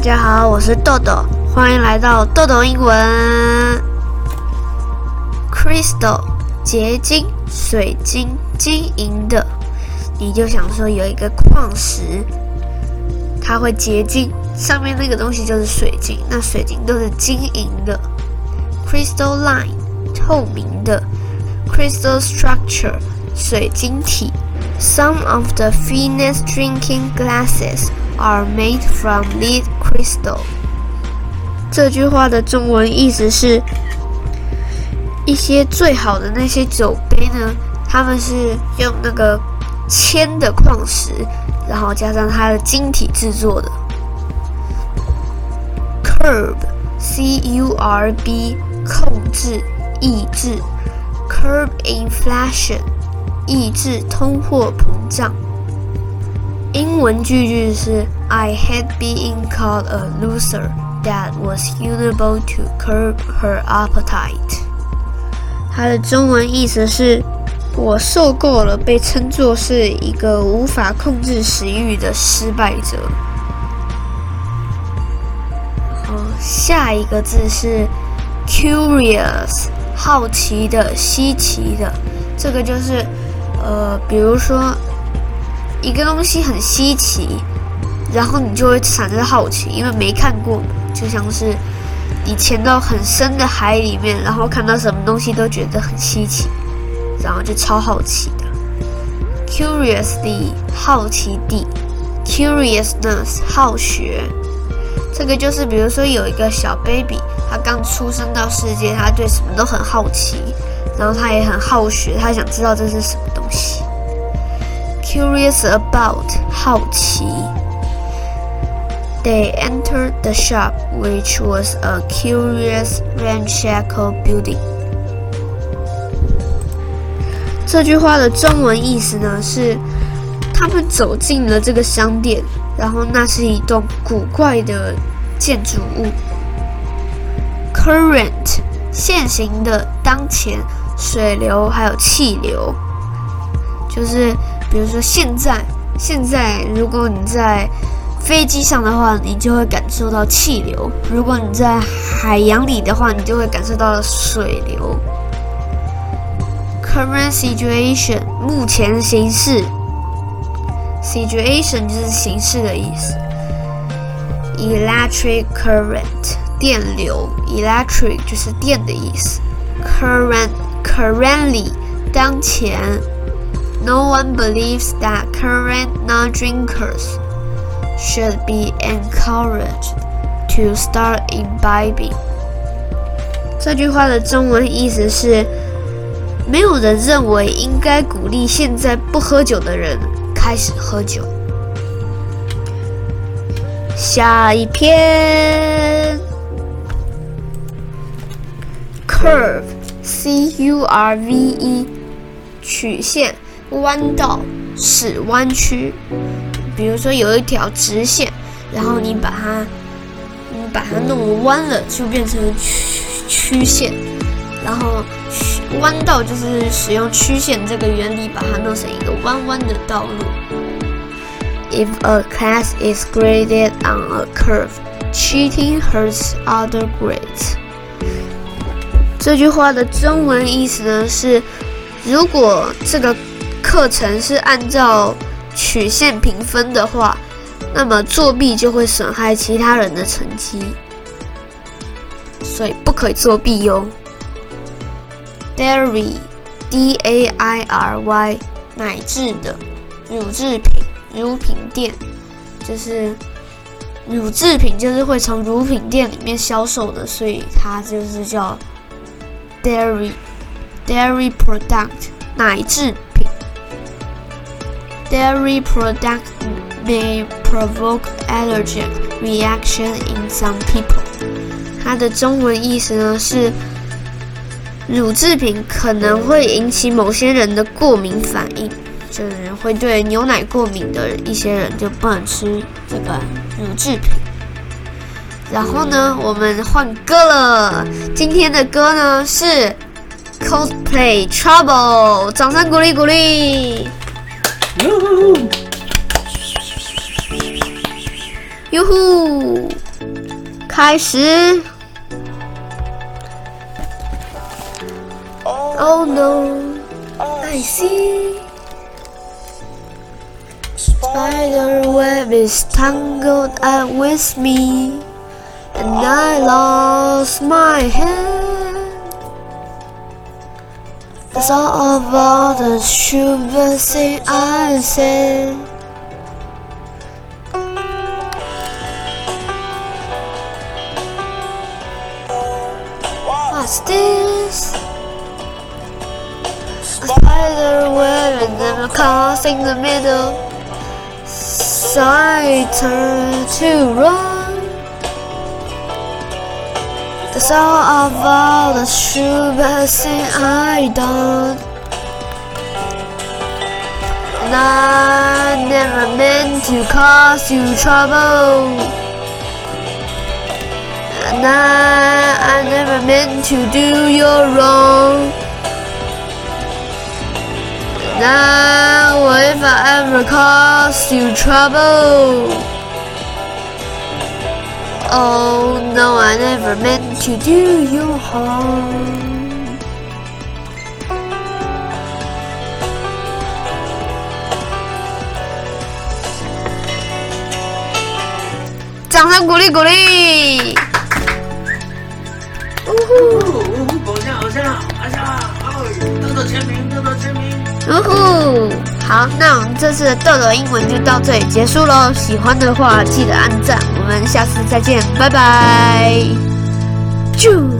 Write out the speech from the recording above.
大家好，我是豆豆，欢迎来到豆豆英文。Crystal，结晶，水晶，晶莹的。你就想说有一个矿石，它会结晶，上面那个东西就是水晶，那水晶都是晶莹的。Crystalline，透明的。Crystal structure，水晶体。Some of the finest drinking glasses are made from lead crystal。这句话的中文意思是：一些最好的那些酒杯呢，他们是用那个铅的矿石，然后加上它的晶体制作的。Curb，C-U-R-B，控制、抑制。Curb inflation。抑制通货膨胀。英文句句是 I had being called a loser that was unable to curb her appetite。它的中文意思是：我受够了被称作是一个无法控制食欲的失败者。好，下一个字是 curious，好奇的、稀奇的。这个就是。呃，比如说一个东西很稀奇，然后你就会产生好奇，因为没看过嘛。就像是你潜到很深的海里面，然后看到什么东西都觉得很稀奇，然后就超好奇的。Curiously，好奇地；Curiousness，好学。这个就是比如说有一个小 baby，他刚出生到世界，他对什么都很好奇，然后他也很好学，他想知道这是什么东西。Curious about 好奇。They entered the shop, which was a curious ramshackle building. 这句话的中文意思呢是，他们走进了这个商店，然后那是一栋古怪的建筑物。Current 现行的、当前、水流还有气流。就是，比如说现在，现在如果你在飞机上的话，你就会感受到气流；如果你在海洋里的话，你就会感受到水流。Current situation，目前形势。Situation 就是形式的意思。Electric current，电流。Electric 就是电的意思。Current，currently，当前。No one believes that current non-drinkers should be encouraged to start imbibing。这句话的中文意思是：没有人认为应该鼓励现在不喝酒的人开始喝酒。下一篇，curve，c-u-r-v-e，曲线。 弯道是弯曲，比如说有一条直线，然后你把它，你把它弄弯了，就变成曲曲线。然后弯道就是使用曲线这个原理，把它弄成一个弯弯的道路。If a class is graded on a curve, cheating hurts other grades。这句话的中文意思呢是，如果这个课程是按照曲线评分的话，那么作弊就会损害其他人的成绩，所以不可以作弊哟。Dairy，D-A-I-R-Y，奶制的乳制品，乳品店就是乳制品，就是会从乳品店里面销售的，所以它就是叫 dairy，dairy product，奶制。Dairy product may provoke allergic reaction in some people。它的中文意思呢是，乳制品可能会引起某些人的过敏反应，就是会对牛奶过敏的一些人就不能吃这个乳制品。然后呢，我们换歌了。今天的歌呢是 Coldplay Trouble，掌声鼓励鼓励。哟呼！哟呼！ 开始。Oh no, I see. Spider web is tangled up with me, and I lost my head. All of all the stupid I said. What's this? A spider web and then a cause in the middle. So I turn to run. All of all the thing I done. And I never meant to cause you trouble. And I, I never meant to do you wrong. Now, if I ever caused you trouble, oh no, I never meant to do you harm. 掌声鼓励鼓励！呜呼，偶像偶像偶像，哦，豆豆签名，豆豆签名。呜呼，好，那我们这次的豆豆英文就到这里结束喽。喜欢的话记得按赞，我们下次再见，拜拜。啾。